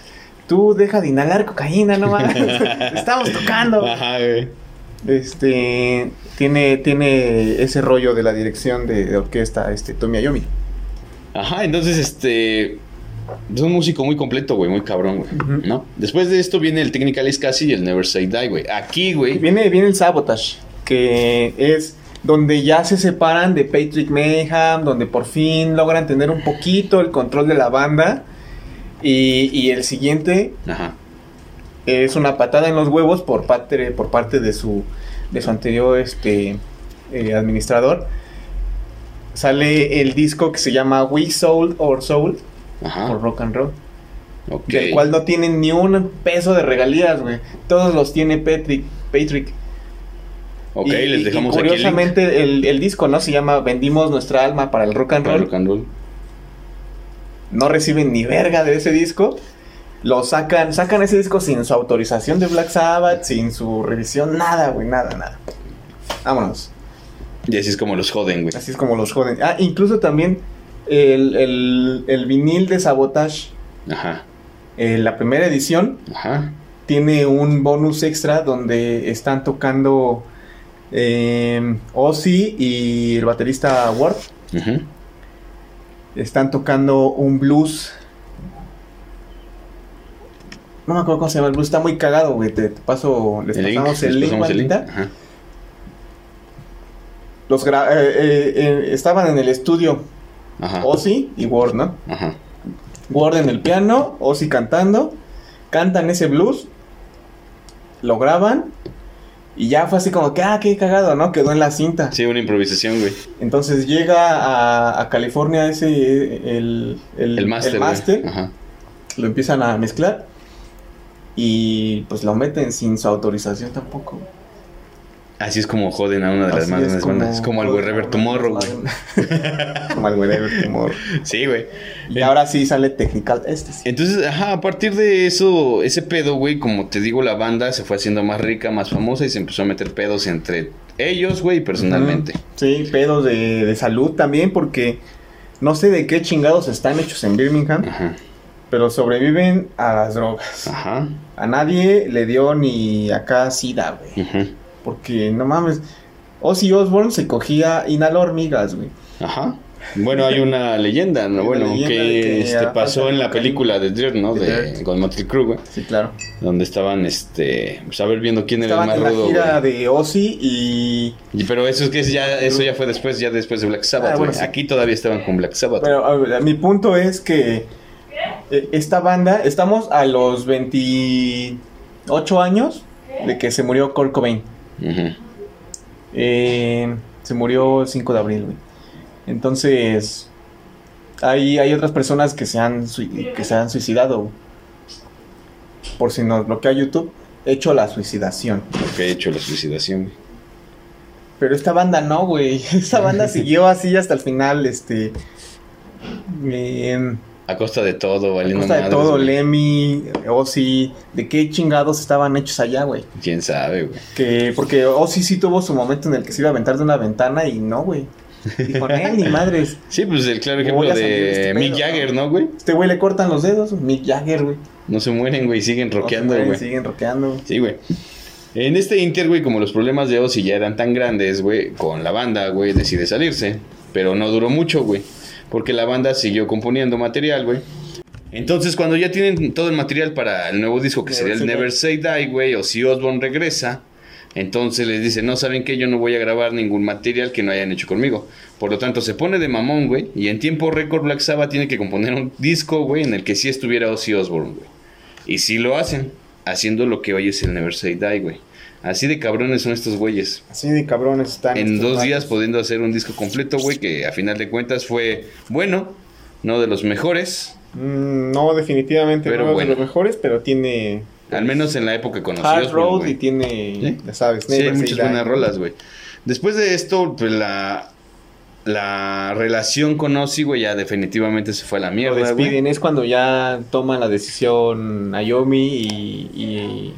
S2: Tú deja de inhalar cocaína, no mames. Estamos tocando.
S3: Ajá, güey.
S2: Este tiene, tiene ese rollo de la dirección de, de orquesta, este, Tomi Ayomi.
S3: Ajá, entonces, este. Es un músico muy completo, güey, muy cabrón, güey. ¿No? Después de esto viene el Technical is Casi y el Never Say Die, güey. Aquí, güey.
S2: viene, viene el Sabotage, que es donde ya se separan de Patrick Mayhem, donde por fin logran tener un poquito el control de la banda. Y, y el siguiente
S3: Ajá.
S2: es una patada en los huevos por parte, por parte de su, de su anterior este, eh, administrador. Sale el disco que se llama We Soul or Soul
S3: Ajá.
S2: por Rock and Roll. Del cual no tienen ni un peso de regalías, güey. Todos los tiene Patrick. Patrick.
S3: Ok,
S2: Y-
S3: les dejamos
S2: y
S3: aquí el link.
S2: curiosamente el, el disco, ¿no? Se llama Vendimos nuestra alma para el rock and
S3: Para
S2: roll.
S3: rock and roll.
S2: No reciben ni verga de ese disco. Lo sacan, sacan ese disco sin su autorización de Black Sabbath, sin su revisión, nada, güey, nada, nada. Vámonos.
S3: Y así es como los joden, güey.
S2: Así es como los joden. Ah, incluso también el, el- el vinil de Sabotage,
S3: Ajá.
S2: eh, la primera edición,
S3: Ajá.
S2: tiene un bonus extra donde están tocando eh, Ozzy y el baterista Ward. Están tocando un blues. No me acuerdo cómo se llama el blues. Está muy cagado, güey. Te, te paso, les
S3: El link.
S2: pasamos el link,
S3: pasamos el link.
S2: bandita.
S3: Ajá.
S2: Los eh, eh, estaban en el estudio
S3: Ajá.
S2: Ozzy y Ward, ¿no?
S3: Ajá.
S2: Ward en el piano, Ozzy cantando. Cantan ese blues. Lo graban. Y ya fue así como que, ah, qué cagado, ¿no? Quedó en la cinta.
S3: Sí, una improvisación, güey.
S2: Entonces llega a, a California ese, el, el,
S3: El máster.
S2: lo empiezan a mezclar y pues lo meten sin su autorización tampoco.
S3: Así es como joden a una de las
S2: Así
S3: más
S2: es
S3: grandes bandas. Es como al Wherever Tomorrow, güey.
S2: como al Wherever Tomorrow.
S3: Sí, güey.
S2: Y ahora sí sale Technical este. sí.
S3: Entonces, ajá, a partir de eso, ese pedo, güey, como te digo, la banda se fue haciendo más rica, más famosa y se empezó a meter pedos entre ellos, güey, personalmente.
S2: Sí, pedos de, de salud también porque no sé de qué chingados están hechos en Birmingham,
S3: Ajá,
S2: pero sobreviven a las drogas.
S3: ajá,
S2: A nadie le dio ni acá sida, güey.
S3: ajá,
S2: Porque no mames. Ozzy Osbourne se cogía inhalo hormigas, güey.
S3: ajá. Bueno, hay una leyenda, ¿no? Bueno,
S2: leyenda
S3: que,
S2: que
S3: este, pasó en la película de Dirt, ¿no?
S2: De
S3: De, con Motley Crue, güey.
S2: Sí, claro.
S3: Donde estaban, este, pues a ver viendo quién era
S2: Estaban
S3: el
S2: en
S3: más
S2: la
S3: rudo,
S2: gira
S3: güey.
S2: de Ozzy y...
S3: Y- Pero eso es que ya, eso ya fue después, ya después de Black Sabbath,
S2: Ah, bueno,
S3: güey.
S2: sí.
S3: Aquí todavía estaban con Black Sabbath.
S2: Pero ver, mi punto es que eh, esta banda, estamos a los 28 años de que se murió Kurt Cobain. Eh, se murió el 5 de abril, güey. Entonces, hay, hay otras personas que se han, que se han suicidado. güey. Por si nos bloquea YouTube, hecho la suicidación.
S3: He hecho la suicidación, güey.
S2: Pero esta banda no, güey. Esta banda siguió así hasta el final, este... em,
S3: A costa de todo,
S2: a
S3: valiendo
S2: costa de
S3: madres,
S2: todo,
S3: güey.
S2: Lemmy, Ozzy, de qué chingados estaban hechos allá, güey.
S3: Quién sabe, güey.
S2: Que, porque Ozzy sí tuvo su momento en el que se iba a aventar de una ventana y no, güey. Dijo, "Eh, ni madres.
S3: Sí, pues el claro ejemplo
S2: a de este
S3: Mick
S2: pedo,
S3: Jagger,
S2: ¿no?
S3: ¿no, güey?
S2: Este güey le cortan los dedos, Mick Jagger, güey.
S3: No se mueren, güey, siguen rockeando,
S2: No,
S3: güey.
S2: Siguen rockeando, güey.
S3: Sí, güey. En este Inter, güey, como los problemas de Ozzy ya eran tan grandes, güey, con la banda, güey, decide salirse. Pero no duró mucho, güey. Porque la banda siguió componiendo material, güey. Entonces, cuando ya tienen todo el material para el nuevo disco, que sería el Never Say Die, güey, o si Osborne regresa, entonces les dice, no, ¿saben qué? Yo no voy a grabar ningún material que no hayan hecho conmigo. Por lo tanto, se pone de mamón, güey, y en tiempo récord Black Sabbath tiene que componer un disco, güey, en el que sí estuviera Ozzy Osbourne, güey. Y sí lo hacen, haciendo lo que hoy es el Never Say Die, güey. Así de cabrones son estos güeyes.
S2: Así de cabrones están.
S3: En dos días pudiendo hacer un disco completo, güey, que a final de cuentas fue bueno, no de los mejores,
S2: Mm, no, definitivamente
S3: Pero
S2: no
S3: bueno.
S2: de los mejores, pero tiene
S3: al menos en la época conocidos.
S2: Hard Road y tiene,
S3: ¿Sí?
S2: ya sabes,
S3: Sí, hay muchas buenas rolas, güey. Después de esto, pues la la relación con Ozzy, güey, ya definitivamente se fue a la
S2: Lo
S3: mierda, güey.
S2: despiden, es cuando ya toman la decisión Naomi y, y,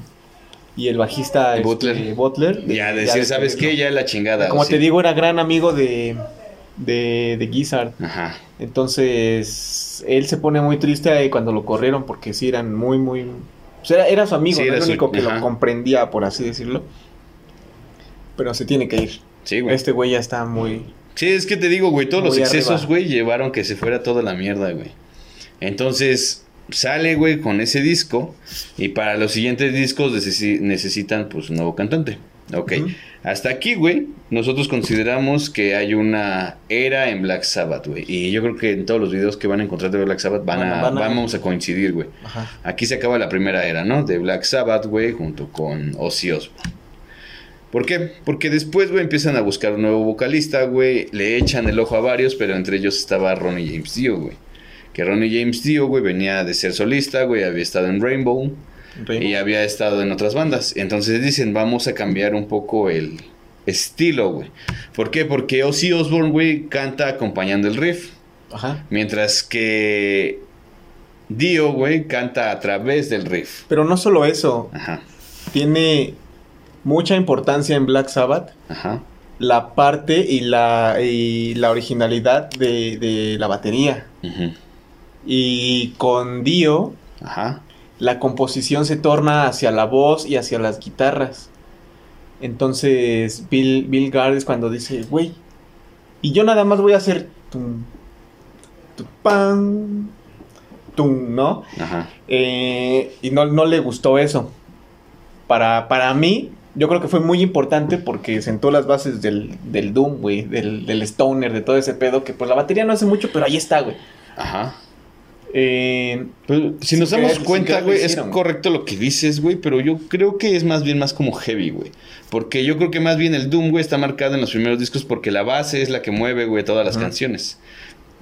S2: y el bajista este,
S3: Butler.
S2: De-
S3: Ya decir, ¿sabes qué? Ya la chingada.
S2: Como
S3: Ozzy.
S2: te digo, era gran amigo de, de, de Gizzard.
S3: Ajá.
S2: Entonces, él se pone muy triste ahí cuando lo corrieron porque sí eran muy, muy... o sea, era, era su amigo,
S3: Sí,
S2: no
S3: era
S2: el
S3: su-
S2: único que
S3: ajá.
S2: lo comprendía, por así decirlo. Pero se tiene que ir.
S3: Sí, güey.
S2: Este güey ya está muy...
S3: Sí, es que te digo, güey, todos los excesos, güey, llevaron que se fuera toda la mierda, güey. Entonces, sale, güey, con ese disco. Y para los siguientes discos necesi- necesitan, pues, un nuevo cantante. Ok. Hasta aquí, güey, nosotros consideramos que hay una era en Black Sabbath, güey. Y yo creo que en todos los videos que van a encontrar de Black Sabbath van,
S2: Van a-
S3: a,
S2: van a-
S3: vamos a coincidir, güey. Aquí se acaba la primera era, ¿no? De Black Sabbath, güey, junto con Ozzy Osbourne. ¿Por qué? Porque después, güey, empiezan a buscar un nuevo vocalista, güey. Le echan el ojo a varios, pero entre ellos estaba Ronnie James Dio, güey. Que Ronnie James Dio, güey, venía de ser solista, güey, había estado en Rainbow
S2: Rainbow.
S3: y había estado en otras bandas. Entonces dicen, vamos a cambiar un poco el estilo, güey. ¿Por qué? Porque Ozzy Osbourne, güey, canta acompañando el riff.
S2: Ajá.
S3: Mientras que Dio, güey, canta a través del riff.
S2: Pero no solo eso,
S3: Ajá,
S2: tiene mucha importancia en Black Sabbath
S3: ajá.
S2: la parte y la, y la originalidad de, de la batería. Y con Dio,
S3: Ajá.
S2: la composición se torna hacia la voz y hacia las guitarras. Entonces, Bill, Bill Gard cuando dice, güey, y yo nada más voy a hacer tum, tu, pan, tum, ¿no?
S3: Ajá.
S2: Eh, y no, no le gustó eso. Para, para mí, yo creo que fue muy importante porque sentó las bases del, del Doom, güey, del, del Stoner, de todo ese pedo, que pues la batería no hace mucho, pero ahí está, güey.
S3: Ajá.
S2: Eh,
S3: Pues, si nos damos cuenta, güey, es correcto lo que dices, güey, pero yo creo que es más bien más como heavy, güey. Porque yo creo que más bien el Doom, güey, está marcado en los primeros discos porque la base es la que mueve, güey, todas las canciones.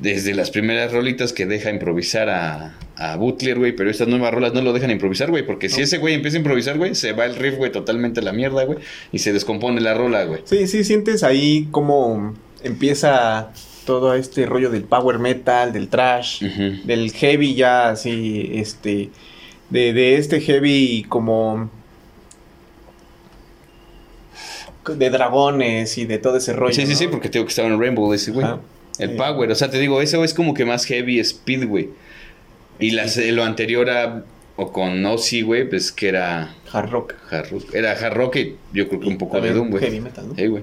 S3: Desde las primeras rolitas que deja improvisar a, a Butler, güey, pero estas nuevas rolas no lo dejan improvisar, güey, porque si ese güey empieza a improvisar, güey, se va el riff, güey, totalmente a la mierda, güey, y se descompone la rola, güey.
S2: sí, sí, sientes ahí cómo empieza todo este rollo del power metal, del trash, del heavy ya así, este, de, de este heavy como de dragones y de todo ese rollo.
S3: Sí, sí,
S2: ¿no?
S3: sí, porque tengo que estaba en Rainbow ese, güey. El
S2: Sí.
S3: Power, o sea, te digo, eso es como que más heavy speed, güey. Y las- lo anterior a, o con Ozzy, güey, pues que era
S2: Hard rock.
S3: hard rock. Era hard rock y yo creo que un poco de Doom, güey.
S2: Heavy metal, ¿no?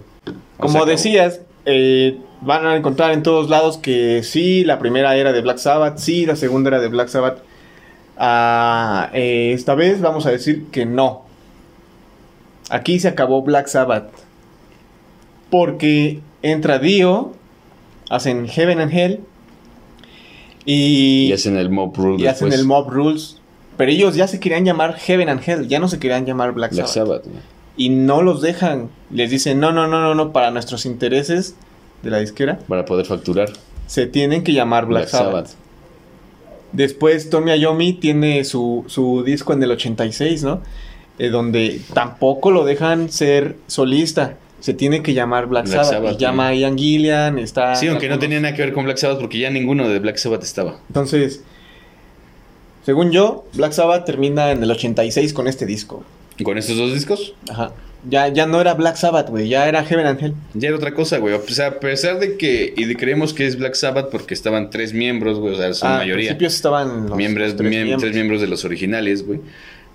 S2: Como
S3: sea,
S2: decías, eh, van a encontrar en todos lados que sí, la primera era de Black Sabbath, sí, la segunda era de Black Sabbath. Ah, eh, esta vez vamos a decir que no. Aquí se acabó Black Sabbath. Porque entra Dio, hacen Heaven and Hell y,
S3: Y hacen el Mob Rule
S2: y hacen el Mob Rules. Pero ellos ya se querían llamar Heaven and Hell, ya no se querían llamar Black,
S3: Black
S2: Sabbath y no los dejan. Les dicen, no, no, no, no, no, para nuestros intereses de la disquera,
S3: Para poder facturar.
S2: se tienen que llamar Black, Sabbath. Después Tommy Iommi tiene su, su disco en el 86, ¿no? Eh, donde tampoco lo dejan ser solista. Se tiene que llamar Black,
S3: Black
S2: Sabbath.
S3: Sabbath,
S2: y llama a Ian Gillian, está...
S3: Sí, aunque no tenía nada que ver con Black Sabbath porque ya ninguno de Black Sabbath estaba.
S2: Entonces, según yo, Black Sabbath termina en el 86 con este disco.
S3: Con estos dos discos,
S2: Ajá. Ya, ya no era Black Sabbath, güey, ya era Heaven and Hell.
S3: ya era otra cosa, güey. O sea, a pesar de que, y de creemos que es Black Sabbath porque estaban tres miembros, güey, o sea, su
S2: Ah,
S3: mayoría.
S2: Al principio estaban los,
S3: miembros,
S2: tres
S3: miem-
S2: miembros.
S3: tres miembros de los originales, güey.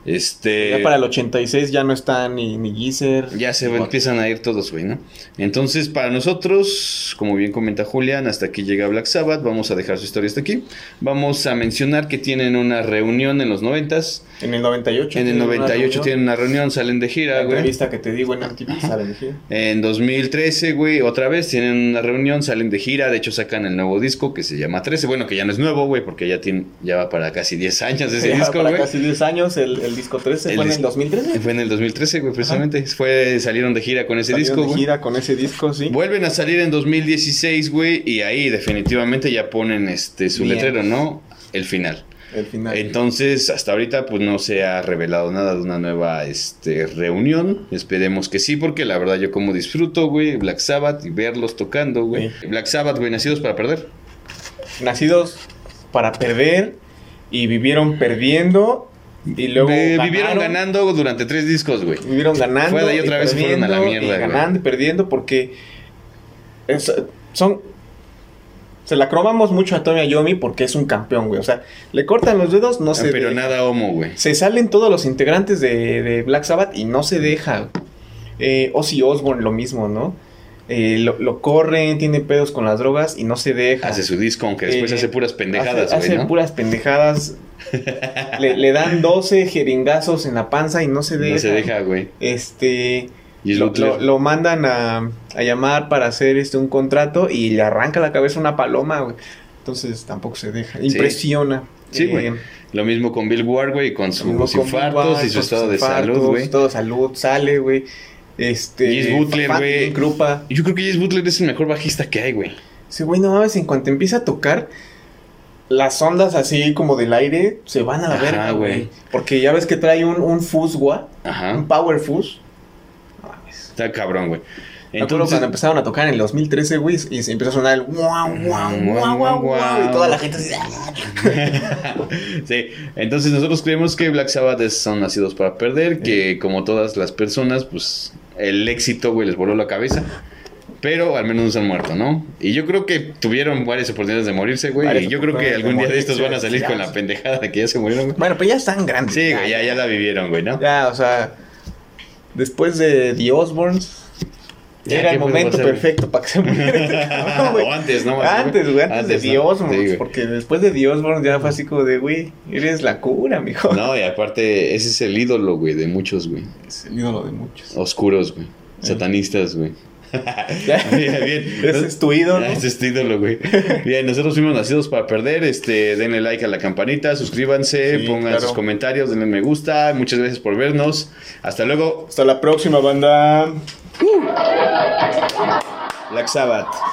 S3: Este.
S2: Ya para el 86 ya no está ni, ni Geezer.
S3: Ya se empiezan a ir todos, güey, ¿no? Entonces, para nosotros, como bien comenta Julián, hasta aquí llega Black Sabbath. Vamos a dejar su historia hasta aquí. Vamos a mencionar que tienen una reunión en los noventas.
S2: En el 98.
S3: En el
S2: tienen una
S3: 98
S2: reunión.
S3: tienen una reunión, salen de
S2: La
S3: gira, güey.
S2: entrevista que te digo en MTV sale de gira.
S3: En 2013, güey, otra vez tienen una reunión, salen de gira. De hecho, sacan el nuevo disco que se llama 13. Bueno, que ya no es nuevo, güey, porque ya, tiene, ya va para casi 10 años ese
S2: Ya
S3: disco,
S2: para
S3: güey.
S2: casi 10 años el, el disco 13
S3: El
S2: fue en el 2013.
S3: Fue en el 2013, güey, precisamente. Fue, salieron de gira con ese
S2: Salieron
S3: disco,
S2: de
S3: güey.
S2: gira con ese disco, sí.
S3: Vuelven a salir en 2016, güey, y ahí definitivamente ya ponen este su
S2: Bien.
S3: letrero, ¿no? El final.
S2: El final.
S3: Entonces, hasta ahorita, pues no se ha revelado nada de una nueva este, reunión. Esperemos que sí, porque la verdad yo como disfruto, güey, Black Sabbath y verlos tocando, güey. Black Sabbath, güey, nacidos para perder.
S2: Nacidos para perder y vivieron perdiendo y luego ganaron,
S3: vivieron ganando durante tres discos, güey.
S2: vivieron ganando
S3: Fue de ahí otra vez se fueron a la mierda,
S2: y ganando y perdiendo porque es- son se la cromamos mucho a Tommy Ayomi porque es un campeón, güey. O sea, le cortan los dedos, no se
S3: Ah, Pero
S2: deja.
S3: nada homo, güey.
S2: Se salen todos los integrantes de, de Black Sabbath y no se deja. Eh, Ozzy Osbourne lo mismo, ¿no? Eh, lo, lo corren, tiene pedos con las drogas y no se deja.
S3: Hace su disco, aunque después
S2: Eh,
S3: hace puras pendejadas,
S2: Hace,
S3: güey,
S2: hace
S3: ¿no?
S2: puras pendejadas. le, le dan 12 jeringazos en la panza y no se deja.
S3: No se deja, güey.
S2: Este.
S3: Y
S2: Lo, lo- lo mandan a, a llamar para hacer este un contrato y le arranca la cabeza una paloma, güey. Entonces tampoco se deja. Impresiona.
S3: Sí,
S2: Eh,
S3: güey. Lo mismo con Bill Ward, güey, con sus infartos y su estado de
S2: infartos,
S3: salud, güey.
S2: De salud, sale, güey. Este.
S3: Jess Butler, güey.
S2: Krupa.
S3: Yo creo que Jess Butler es el mejor bajista que hay, güey.
S2: Sí, güey, no mames, en cuanto empieza a tocar, las ondas así como del aire se van a la
S3: Ajá,
S2: verga,
S3: güey.
S2: Porque ya ves que trae un, un fuzz, güey.
S3: Ajá.
S2: Un power fuzz. No mames.
S3: Está cabrón, güey. Entonces,
S2: cuando empezaron a tocar en el 2013, güey, y se empezó a sonar el guau, guau, guau, guau, guau, y toda la gente así, "Ah".
S3: sí, entonces nosotros creemos que Black Sabbath son nacidos para perder, que como todas las personas, pues el éxito, güey, les voló la cabeza. Pero al menos no se han muerto, ¿no? Y yo creo que tuvieron varias oportunidades de morirse, güey. Y yo creo que algún día de estos van a salir con la pendejada de que ya se murieron, güey.
S2: Bueno, pues ya están grandes.
S3: Sí, güey, ya, ya la vivieron, güey, ¿no?
S2: Ya, o sea, después de The Osbournes,
S3: Ya,
S2: era
S3: ¿qué
S2: el momento perfecto para que se muriera este cabrón, güey.
S3: O antes, ¿no?
S2: Antes, güey, antes, de
S3: Sí, güey.
S2: porque después de The Osbournes ya fue así como de, güey, eres la cura, mijo.
S3: No, y aparte, ese es el ídolo, güey, de muchos, güey.
S2: Es el ídolo de muchos.
S3: Oscuros, güey. Satanistas, güey. Bien, bien.
S2: Ese es tu ídolo.
S3: Ese es tu ídolo, güey. Bien, nosotros fuimos nacidos para perder. Este, denle like a la campanita, suscríbanse,
S2: Sí,
S3: pongan
S2: claro.
S3: sus comentarios, denle me gusta. Muchas gracias por vernos. Hasta luego.
S4: Hasta la próxima, banda.
S3: Black Sabbath.